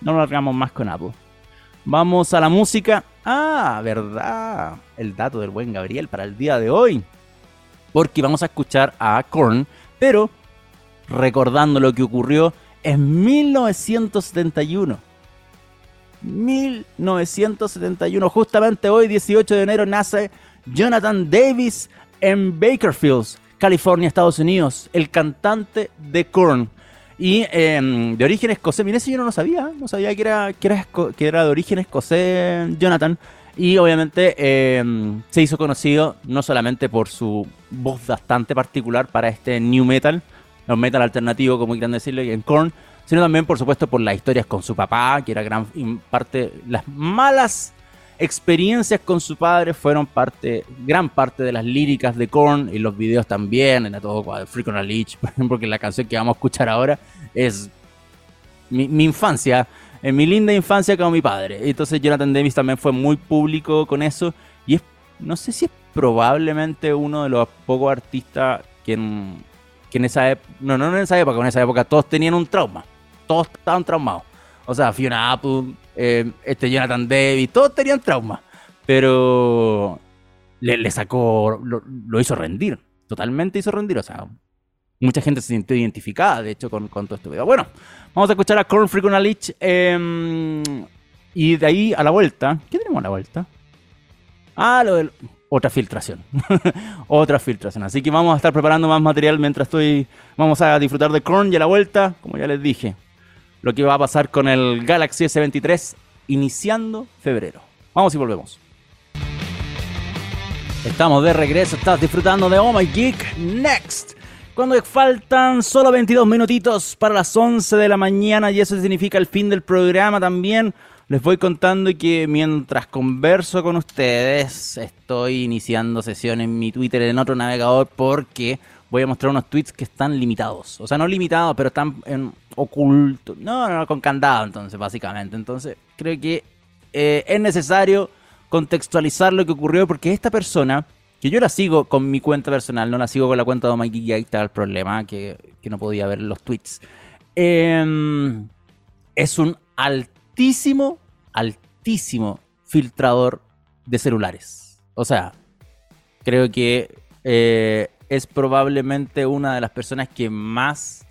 [SPEAKER 1] no nos largamos más con Apple. Vamos a la música. Ah, verdad. El dato del buen Gabriel para el día de hoy. Porque vamos a escuchar a Korn, pero recordando lo que ocurrió en 1971 1971. Justamente hoy, 18 de enero, nace Jonathan Davis en Bakerfield, California, Estados Unidos, el cantante de Korn. Y em, de origen escocés, mire, si yo no lo sabía, no sabía que era, que era, que era de origen escocés Jonathan. Y obviamente em, se hizo conocido no solamente por su voz bastante particular para este new metal, o metal alternativo, como quieran decirle, en Korn, sino también, por supuesto, por las historias con su papá, que era gran parte, las malas experiencias con su padre fueron parte, gran parte de las líricas de Korn y los videos también, en todo Freak on a Leech, por ejemplo, que la canción que vamos a escuchar ahora es mi, infancia, en mi linda infancia con mi padre. Entonces Jonathan Davis también fue muy público con eso y es, no sé si es probablemente uno de los pocos artistas que en, que en esa época, no, no en esa época, en esa época todos tenían un trauma todos estaban traumados. O sea, Fiona Apple, eh, este Jonathan Davis, todos tenían trauma. Pero le, sacó, lo, hizo rendir. Totalmente hizo rendir. O sea, mucha gente se sintió identificada, de hecho, con, todo este video. Bueno, vamos a escuchar a Corn Freak on Leech. Em, y de ahí a la vuelta. ¿Qué tenemos a la vuelta? Ah, lo del. Otra filtración. Otra filtración. Así que vamos a estar preparando más material mientras estoy. Vamos a disfrutar de Korn y a la vuelta, como ya les dije lo que va a pasar con el Galaxy S23 iniciando febrero. Vamos y volvemos. Estamos de regreso, estás disfrutando de Oh My Geek Next. Cuando faltan solo 22 minutitos para las 11 de la mañana y eso significa el fin del programa también, les voy contando que mientras converso con ustedes estoy iniciando sesión en mi Twitter en otro navegador porque voy a mostrar unos tweets que están limitados. O sea, no limitados, pero están en oculto. No, no, con candado, entonces, básicamente. Entonces, creo que eh, es necesario contextualizar lo que ocurrió porque esta persona, que yo la sigo con mi cuenta personal, no la sigo con la cuenta de Mikey y ahí está el problema, que, no podía ver los tweets. Em, es un altísimo, altísimo filtrador de celulares. O sea, creo que eh, es probablemente una de las personas que más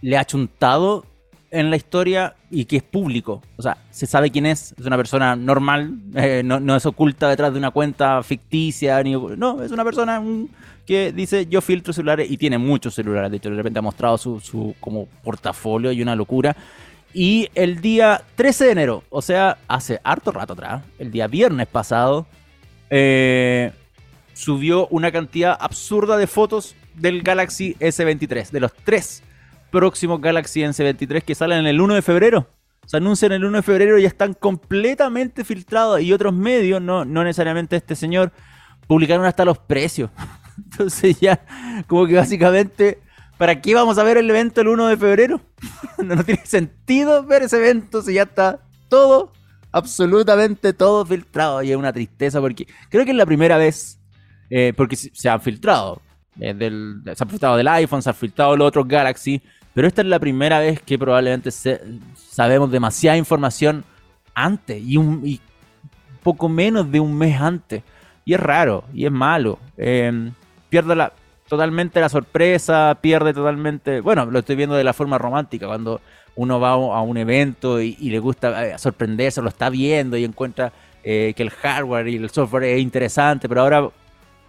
[SPEAKER 1] le ha chuntado en la historia y que es público. O sea, se sabe quién es, es una persona normal, eh, no, es oculta detrás de una cuenta ficticia, no, es una persona que dice yo filtro celulares y tiene muchos celulares, de hecho de repente ha mostrado su, su como portafolio y una locura. Y el día 13 de enero, o sea, hace harto rato atrás, el día viernes pasado, eh, subió una cantidad absurda de fotos del Galaxy S23, de los tres próximos Galaxy S23 que salen el 1 de febrero. Se anuncian el 1 de febrero y ya están completamente filtrados y otros medios, no, no necesariamente este señor, publicaron hasta los precios. Entonces ya, como que básicamente, ¿para qué vamos a ver el evento el 1 de febrero? no tiene sentido ver ese evento si ya está todo, absolutamente todo filtrado. Y es una tristeza porque creo que es la primera vez eh, porque se han filtrado. Eh, del, se han filtrado del iPhone, se han filtrado los otros Galaxy, pero esta es la primera vez que probablemente sabemos demasiada información antes y un poco menos de un mes antes. y es raro, y es malo. Em, pierde la, totalmente la sorpresa, pierde totalmente, bueno, lo estoy viendo de la forma romántica, cuando uno va a un evento y, le gusta eh, sorprenderse, lo está viendo y encuentra eh, que el hardware y el software es interesante, pero ahora,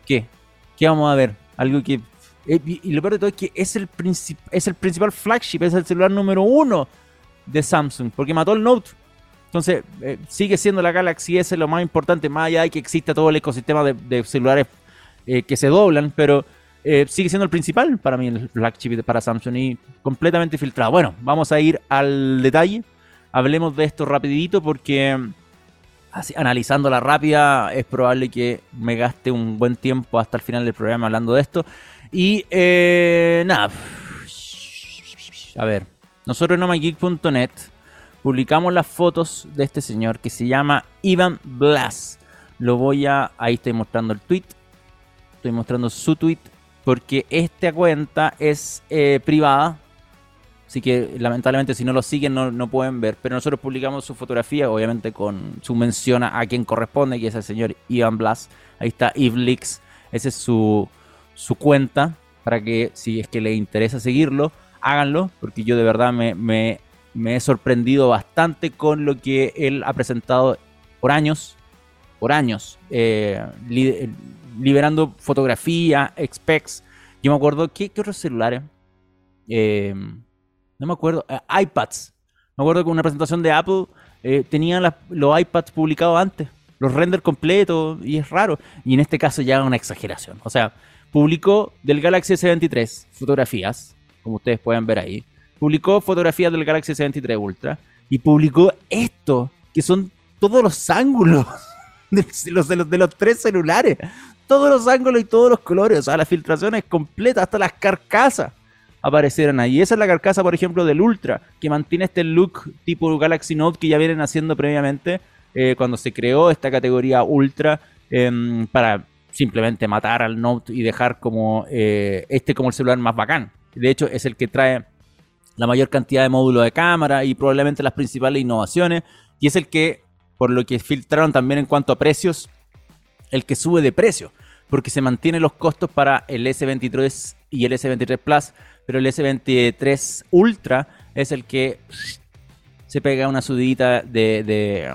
[SPEAKER 1] ¿qué? ¿Qué vamos a ver? Algo que... Eh, y, lo peor de todo es que es el, es el principal flagship, es el celular número uno de Samsung, porque mató el Note. Entonces, sigue siendo la Galaxy S lo más importante, más allá de que exista todo el ecosistema de, celulares que se doblan, pero eh, sigue siendo el principal para mí, el flagship para Samsung y completamente filtrado. Bueno, vamos a ir al detalle. Hablemos de esto rapidito porque así, analizando la rápida es probable que me gaste un buen tiempo hasta el final del programa hablando de esto. Y eh, nada, a ver, nosotros en omageek.net publicamos las fotos de este señor que se llama Ivan Blas. Lo voy a, ahí estoy mostrando el tweet, estoy mostrando su tweet porque esta cuenta es eh, privada. Así que lamentablemente si no lo siguen no, pueden ver. Pero nosotros publicamos su fotografía, obviamente con su mención a, quien corresponde, que es el señor Ivan Blas. Ahí está Ivlix. Esa es su, su cuenta. Para que si es que les interesa seguirlo, háganlo. Porque yo de verdad me, me, he sorprendido bastante con lo que él ha presentado por años. Por años. Eh, liberando fotografía, specs. Yo me acuerdo, ¿qué, otros celulares? Em, no me acuerdo, eh, iPads. Me acuerdo que una presentación de Apple eh, tenían los iPads publicados antes, los render completos, y es raro. Y en este caso ya una exageración. O sea, publicó del Galaxy S23 fotografías, como ustedes pueden ver ahí. Publicó fotografías del Galaxy S23 Ultra y publicó esto, que son todos los ángulos de los, de los, de los tres celulares todos los ángulos y todos los colores. O sea, la filtración es completa, hasta las carcasas aparecieron ahí. Esa es la carcasa, por ejemplo, del Ultra, que mantiene este look tipo Galaxy Note que ya vienen haciendo previamente eh, cuando se creó esta categoría Ultra em, para simplemente matar al Note y dejar como eh, este como el celular más bacán. De hecho, es el que trae la mayor cantidad de módulos de cámara y probablemente las principales innovaciones. Y es el que, por lo que filtraron también en cuanto a precios, el que sube de precio, porque se mantienen los costos para el S23 y el S23 Plus, pero el S23 Ultra es el que se pega una sudita de,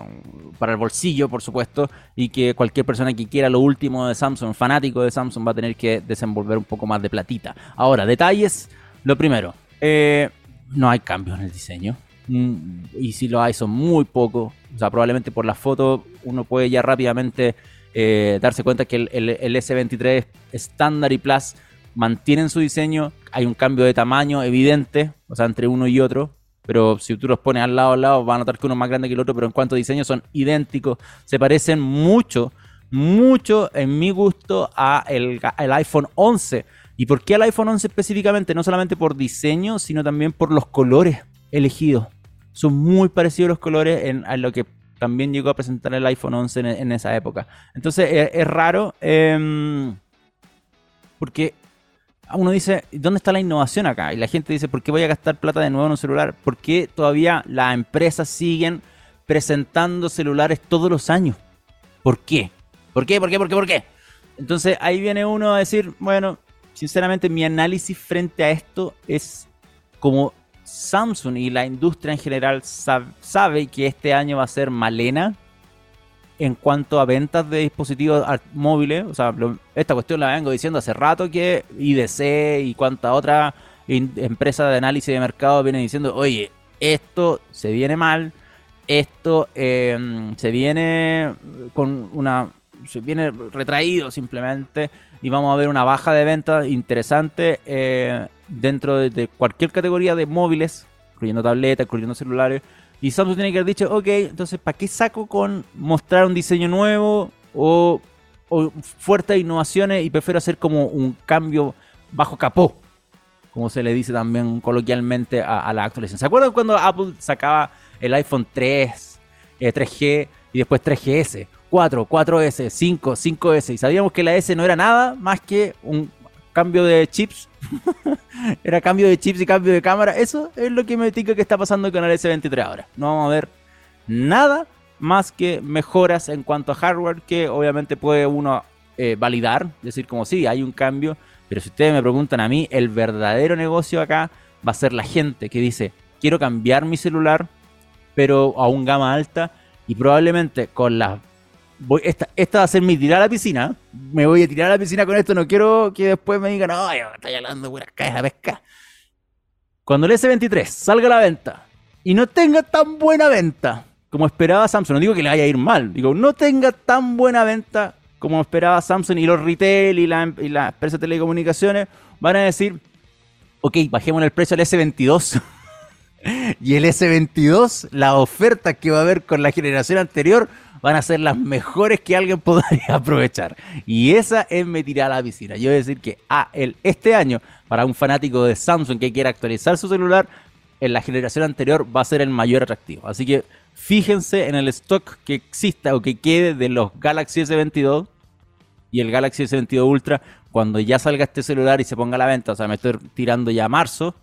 [SPEAKER 1] para el bolsillo, por supuesto, y que cualquier persona que quiera lo último de Samsung, fanático de Samsung, va a tener que desenvolver un poco más de platita. Ahora, detalles. Lo primero, eh, no hay cambios en el diseño. Mm, y si lo hay, son muy pocos. O sea, probablemente por la foto uno puede ya rápidamente eh, darse cuenta que el, S23 estándar y Plus mantienen su diseño, hay un cambio de tamaño evidente, o sea, entre uno y otro, pero si tú los pones al lado al lado, vas a notar que uno es más grande que el otro, pero en cuanto a diseño son idénticos, se parecen mucho, mucho en mi gusto a el, iPhone 11. ¿Y por qué al iPhone 11 específicamente? No solamente por diseño, sino también por los colores elegidos. Son muy parecidos los colores en, a lo que también llegó a presentar el iPhone 11 en, esa época. Entonces es, raro em, porque uno dice, ¿dónde está la innovación acá? Y la gente dice, ¿por qué voy a gastar plata de nuevo en un celular? ¿Por qué todavía las empresas siguen presentando celulares todos los años? ¿Por qué? ¿Por qué? ¿Por qué? ¿Por qué? ¿Por qué? Entonces ahí viene uno a decir, bueno, sinceramente mi análisis frente a esto es como Samsung y la industria en general sabe, que este año va a ser malena en cuanto a ventas de dispositivos móviles. O sea, esta cuestión la vengo diciendo hace rato que IDC y cuanta otra empresa de análisis de mercado viene diciendo, oye, esto se viene mal, esto em, se viene con una... se viene retraído simplemente y vamos a ver una baja de ventas interesante eh, dentro de, cualquier categoría de móviles, incluyendo tabletas, incluyendo celulares. Y Samsung tiene que haber dicho, ok, entonces, ¿para qué saco con mostrar un diseño nuevo o, fuertes innovaciones y prefiero hacer como un cambio bajo capó? Como se le dice también coloquialmente a, la actualización. ¿Se acuerdan cuando Apple sacaba el iPhone 3, 3G eh, y después 3GS? 4, 4S, 5, 5S. Y sabíamos que la S no era nada más que un cambio de chips. era cambio de chips y cambio de cámara. Eso es lo que me dice que está pasando con el S23 ahora. No vamos a ver nada más que mejoras en cuanto a hardware que obviamente puede uno eh, validar, decir como sí, hay un cambio, pero si ustedes me preguntan a mí, el verdadero negocio acá va a ser la gente que dice, quiero cambiar mi celular, pero a un gama alta, y probablemente con la... Esta, esta va a ser mi tirar a la piscina, me voy a tirar a la piscina con esto, no quiero que después me digan, no, estoy hablando de pura caja pesca. Cuando el S23 salga a la venta y no tenga tan buena venta como esperaba Samsung, no digo que le vaya a ir mal, digo, no tenga tan buena venta como esperaba Samsung y los retail y la, y la empresa de telecomunicaciones, van a decir, ok, bajemos el precio al S22. y el S22, la oferta que va a haber con la generación anterior, van a ser las mejores que alguien podría aprovechar. Y esa es me tirar a la piscina. Yo voy a decir que ah, este año, para un fanático de Samsung que quiera actualizar su celular, en la generación anterior va a ser el mayor atractivo. Así que fíjense en el stock que exista o que quede de los Galaxy S22 y el Galaxy S22 Ultra cuando ya salga este celular y se ponga a la venta. O sea, me estoy tirando ya marzo,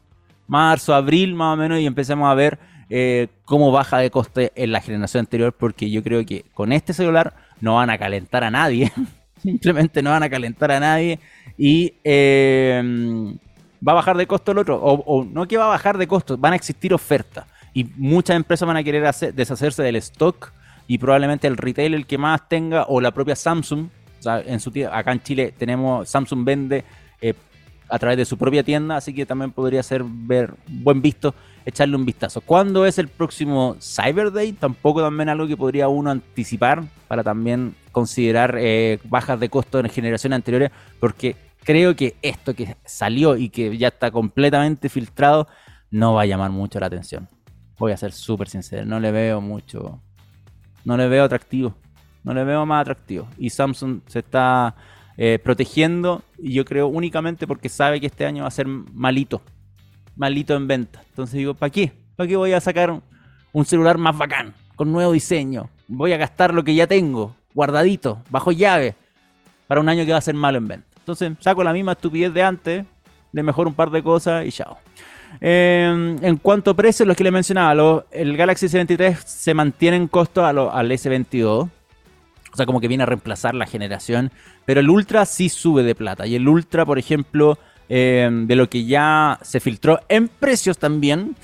[SPEAKER 1] marzo, abril más o menos y empecemos a ver eh, cómo baja de coste en la generación anterior porque yo creo que con este celular no van a calentar a nadie. Simplemente no van a calentar a nadie y eh, va a bajar de costo el otro. O, no que va a bajar de costo, van a existir ofertas. Y muchas empresas van a querer deshacerse del stock y probablemente el retail el que más tenga o la propia Samsung. en su acá en Chile tenemos Samsung vende eh, a través de su propia tienda, así que también podría ser ver buen visto echarle un vistazo. ¿Cuándo es el próximo Cyber Day? Tampoco también algo que podría uno anticipar para también considerar eh, bajas de costo en generaciones anteriores, porque creo que esto que salió y que ya está completamente filtrado no va a llamar mucho la atención. Voy a ser súper sincero, no le veo mucho, no le veo atractivo, no le veo más atractivo. Y Samsung se está eh, protegiendo, y yo creo únicamente porque sabe que este año va a ser malito, malito en venta. Entonces digo, ¿para qué? ¿Para qué voy a sacar un celular más bacán, con nuevo diseño? Voy a gastar lo que ya tengo, guardadito, bajo llave, para un año que va a ser malo en venta. Entonces saco la misma estupidez de antes, le mejor un par de cosas y chao. Em, en cuanto a precios, los que le mencionaba, el Galaxy S23 se mantiene en costo al S22. O sea, como que viene a reemplazar la generación. Pero el Ultra sí sube de plata. Y el Ultra, por ejemplo, em, de lo que ya se filtró en precios también.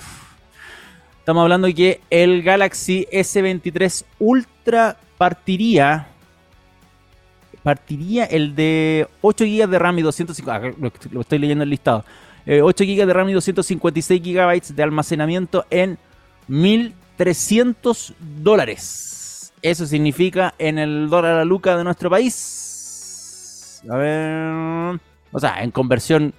[SPEAKER 1] Estamos hablando que el Galaxy S23 Ultra partiría partiría el de 8 GB de RAM y 250. Lo, estoy leyendo en el listado. 8 eh, GB de RAM y 256 GB de almacenamiento en 1300 dólares. Eso significa en el dólar a luca de nuestro país. A ver. O sea, en conversión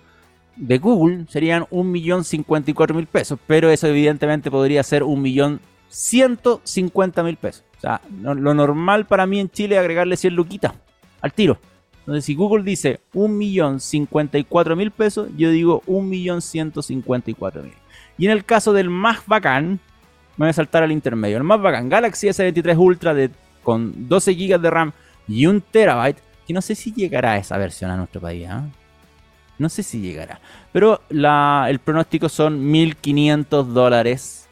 [SPEAKER 1] de Google serían 1.054.000 pesos. Pero eso evidentemente podría ser 1.150.000 pesos. O sea, lo normal para mí en Chile es agregarle 100 luquitas al tiro. Entonces, si Google dice 1.054.000 pesos, yo digo 1.154.000. Y en el caso del más bacán, me voy a saltar al intermedio. El más bacán, Galaxy S23 Ultra de, con 12 GB de RAM y 1 TB, que no sé si llegará esa versión a nuestro país. ¿ah? No sé si llegará. Pero el pronóstico son 1.500 dólares.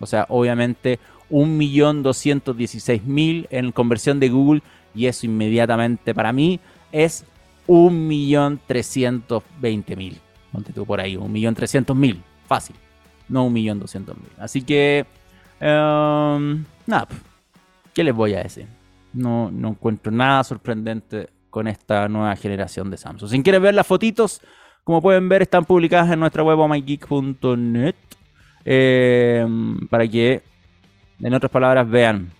[SPEAKER 1] O sea, obviamente 1.216.000 en conversión de Google y eso inmediatamente para mí es 1.320.000. Ponte tú por ahí, 1.300.000. Fácil. No 1.200.000. Así que... Um, nada. ¿Qué les voy a decir? No, no encuentro nada sorprendente con esta nueva generación de Samsung. Si quieren ver las fotitos, como pueden ver, están publicadas en nuestra web mygeek.net. Eh, para que, en otras palabras, vean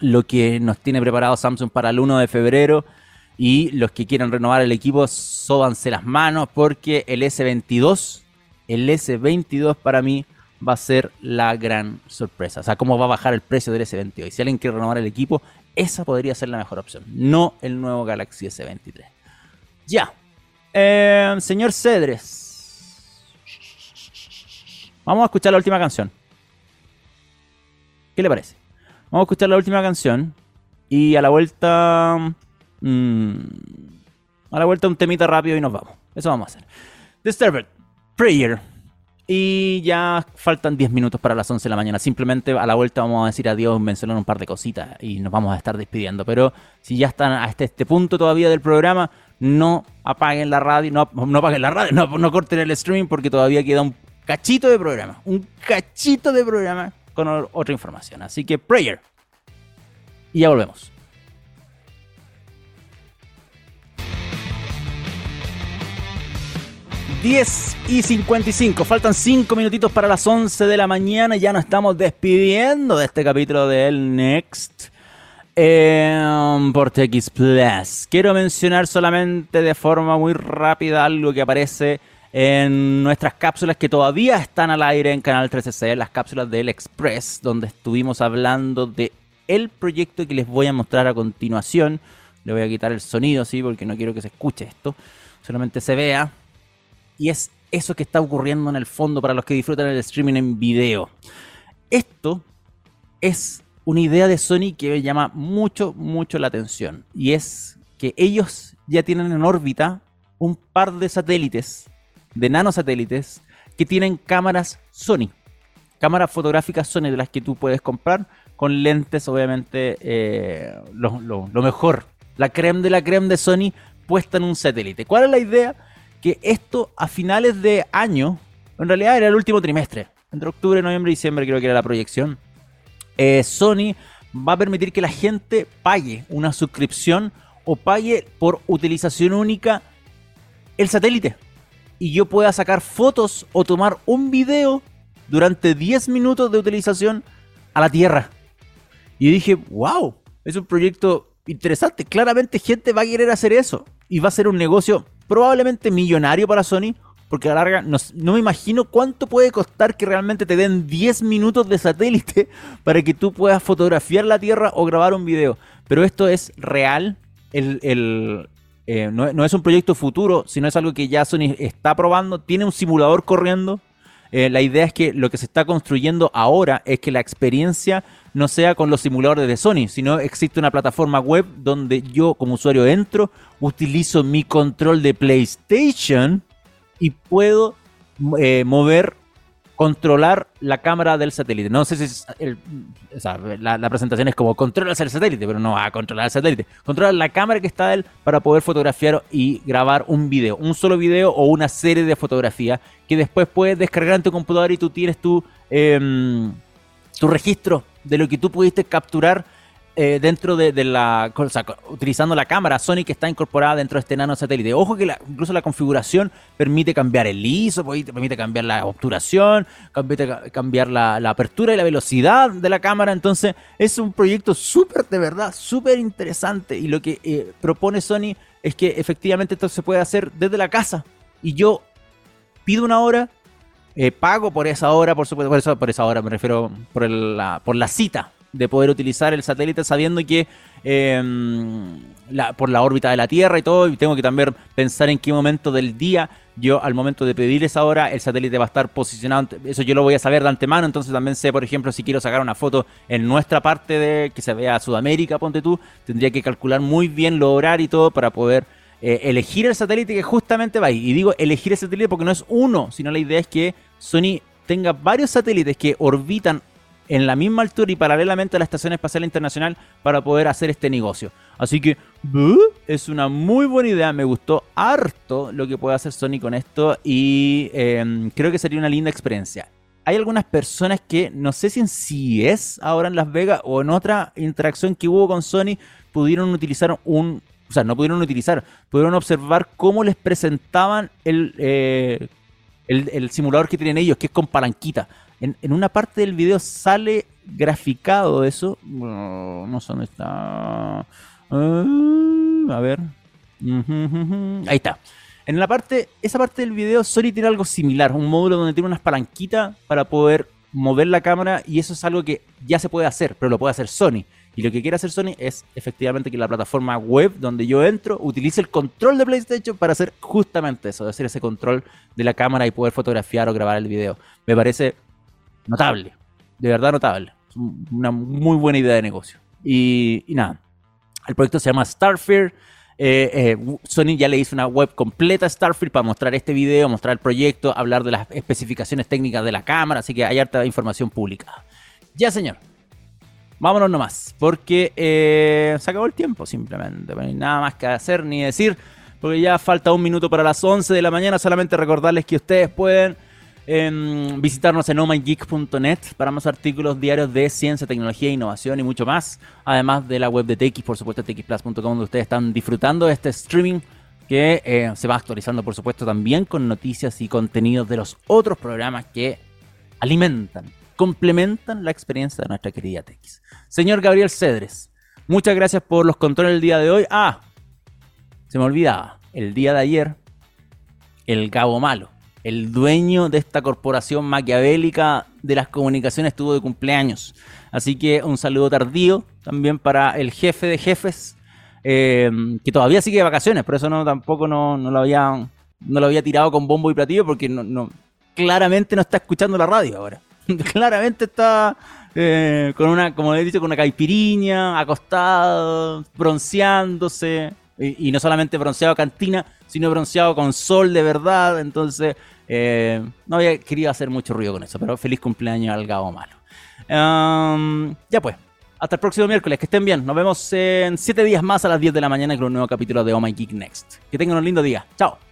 [SPEAKER 1] lo que nos tiene preparado Samsung para el 1 de febrero. Y los que quieran renovar el equipo, sóbanse las manos porque el S22, el S22 para mí va a ser la gran sorpresa. O sea, cómo va a bajar el precio del S22. Y si alguien quiere renovar el equipo, esa podría ser la mejor opción. No el nuevo Galaxy S23. Ya. Eh, señor Cedres. Vamos a escuchar la última canción. ¿Qué le parece? Vamos a escuchar la última canción. Y a la vuelta. Mm, a la vuelta un temita rápido y nos vamos. Eso vamos a hacer. Disturbed, Prayer. Y ya faltan 10 minutos para las 11 de la mañana. Simplemente a la vuelta vamos a decir adiós, mencionar un par de cositas y nos vamos a estar despidiendo. Pero si ya están hasta este punto todavía del programa, no apaguen la radio, no, no apaguen la radio, no, no corten el streaming porque todavía queda un cachito de programa. Un cachito de programa con otra información. Así que prayer. Y ya volvemos. 10 y 55. Faltan 5 minutitos para las 11 de la mañana. Ya nos estamos despidiendo de este capítulo de El Next eh, por TX Plus. Quiero mencionar solamente de forma muy rápida algo que aparece en nuestras cápsulas que todavía están al aire en Canal 13C, las cápsulas del Express, donde estuvimos hablando de el proyecto que les voy a mostrar a continuación. Le voy a quitar el sonido, sí, porque no quiero que se escuche esto. Solamente se vea y es eso que está ocurriendo en el fondo para los que disfrutan el streaming en video. Esto es una idea de Sony que me llama mucho, mucho la atención. Y es que ellos ya tienen en órbita un par de satélites, de nanosatélites, que tienen cámaras Sony. Cámaras fotográficas Sony de las que tú puedes comprar con lentes, obviamente, eh, lo, lo mejor. La creme de la creme de Sony puesta en un satélite. ¿Cuál es la idea? Que esto a finales de año, en realidad era el último trimestre, entre octubre, noviembre y diciembre creo que era la proyección, eh, Sony va a permitir que la gente pague una suscripción o pague por utilización única el satélite. Y yo pueda sacar fotos o tomar un video durante 10 minutos de utilización a la Tierra. Y dije, wow, es un proyecto interesante. Claramente gente va a querer hacer eso. Y va a ser un negocio probablemente millonario para Sony, porque a la larga no, me imagino cuánto puede costar que realmente te den 10 minutos de satélite para que tú puedas fotografiar la Tierra o grabar un video. Pero esto es real, el, eh, no, es un proyecto futuro, sino es algo que ya Sony está probando, tiene un simulador corriendo. Eh, la idea es que lo que se está construyendo ahora es que la experiencia no sea con los simuladores de Sony, sino existe una plataforma web donde yo como usuario entro, utilizo mi control de PlayStation y puedo eh, mover, controlar la cámara del satélite. No sé si es la, presentación es como controlas el satélite, pero no va a controlar el satélite. Controlar la cámara que está él para poder fotografiar y grabar un video, un solo video o una serie de fotografías que después puedes descargar en tu computador y tú tienes tu, em, tu registro de lo que tú pudiste capturar eh, dentro de, la. O sea, utilizando la cámara Sony que está incorporada dentro de este nano satélite. Ojo que incluso la configuración permite cambiar el ISO, permite cambiar la obturación, permite cambiar la, apertura y la velocidad de la cámara. Entonces, es un proyecto súper, de verdad, súper interesante. Y lo que eh, propone Sony es que efectivamente esto se puede hacer desde la casa. Y yo pido una hora eh, pago por esa hora, por supuesto, por, eso, por esa hora me refiero por, la, por la cita de poder utilizar el satélite sabiendo que em, por la órbita de la Tierra y todo, y tengo que también pensar en qué momento del día yo al momento de pedir esa hora el satélite va a estar posicionado, eso yo lo voy a saber de antemano, entonces también sé, por ejemplo, si quiero sacar una foto en nuestra parte de que se vea Sudamérica, ponte tú, tendría que calcular muy bien lo horario y todo para poder eh, elegir el satélite que justamente va. Y digo elegir el satélite porque no es uno, sino la idea es que Sony tenga varios satélites que orbitan en la misma altura y paralelamente a la Estación Espacial Internacional para poder hacer este negocio. Así que es una muy buena idea, me gustó harto lo que puede hacer Sony con esto y em, creo que sería una linda experiencia. Hay algunas personas que no sé si en sí es ahora en Las Vegas o en otra interacción que hubo con Sony pudieron utilizar un o sea, no pudieron utilizar, pudieron observar cómo les presentaban el, eh, el, simulador que tienen ellos, que es con palanquita. En, una parte del video sale graficado eso. No, sé dónde está. Ah, a ver. Ahí está. En la parte, esa parte del video, Sony tiene algo similar, un módulo donde tiene unas palanquitas para poder mover la cámara y eso es algo que ya se puede hacer, pero lo puede hacer Sony. Y lo que quiere hacer Sony es efectivamente que la plataforma web donde yo entro utilice el control de PlayStation para hacer justamente eso, hacer ese control de la cámara y poder fotografiar o grabar el video. Me parece notable, de verdad notable. Una muy buena idea de negocio. Y, nada, el proyecto se llama Starfire. Eh, eh, Sony ya le hizo una web completa a Starfield para mostrar este video, mostrar el proyecto, hablar de las especificaciones técnicas de la cámara, así que hay harta información pública. Ya, señor. Vámonos nomás, porque eh, se acabó el tiempo simplemente. No nada más que hacer ni decir, porque ya falta un minuto para las 11 de la mañana. Solamente recordarles que ustedes pueden em, visitarnos en omygeek.net para más artículos diarios de ciencia, tecnología, innovación y mucho más. Además de la web de TX, por supuesto, txplus.com, donde ustedes están disfrutando de este streaming que eh, se va actualizando, por supuesto, también con noticias y contenidos de los otros programas que alimentan, complementan la experiencia de nuestra querida TX. Señor Gabriel Cedres, muchas gracias por los controles del día de hoy. Ah, se me olvidaba, el día de ayer, el Gabo Malo, el dueño de esta corporación maquiavélica de las comunicaciones, estuvo de cumpleaños. Así que un saludo tardío también para el jefe de jefes, eh, que todavía sigue de vacaciones, por eso no tampoco no, lo había no lo había tirado con bombo y platillo porque no, claramente no está escuchando la radio ahora. claramente está eh, con una, como he dicho, con una caipiriña, acostado, bronceándose. Y, no solamente bronceado cantina, sino bronceado con sol de verdad. Entonces, eh, no había querido hacer mucho ruido con eso, pero feliz cumpleaños al Gabo Malo. ya pues, hasta el próximo miércoles, que estén bien. Nos vemos en 7 días más a las 10 de la mañana con un nuevo capítulo de Oh My Geek Next. Que tengan un lindo día. Chao.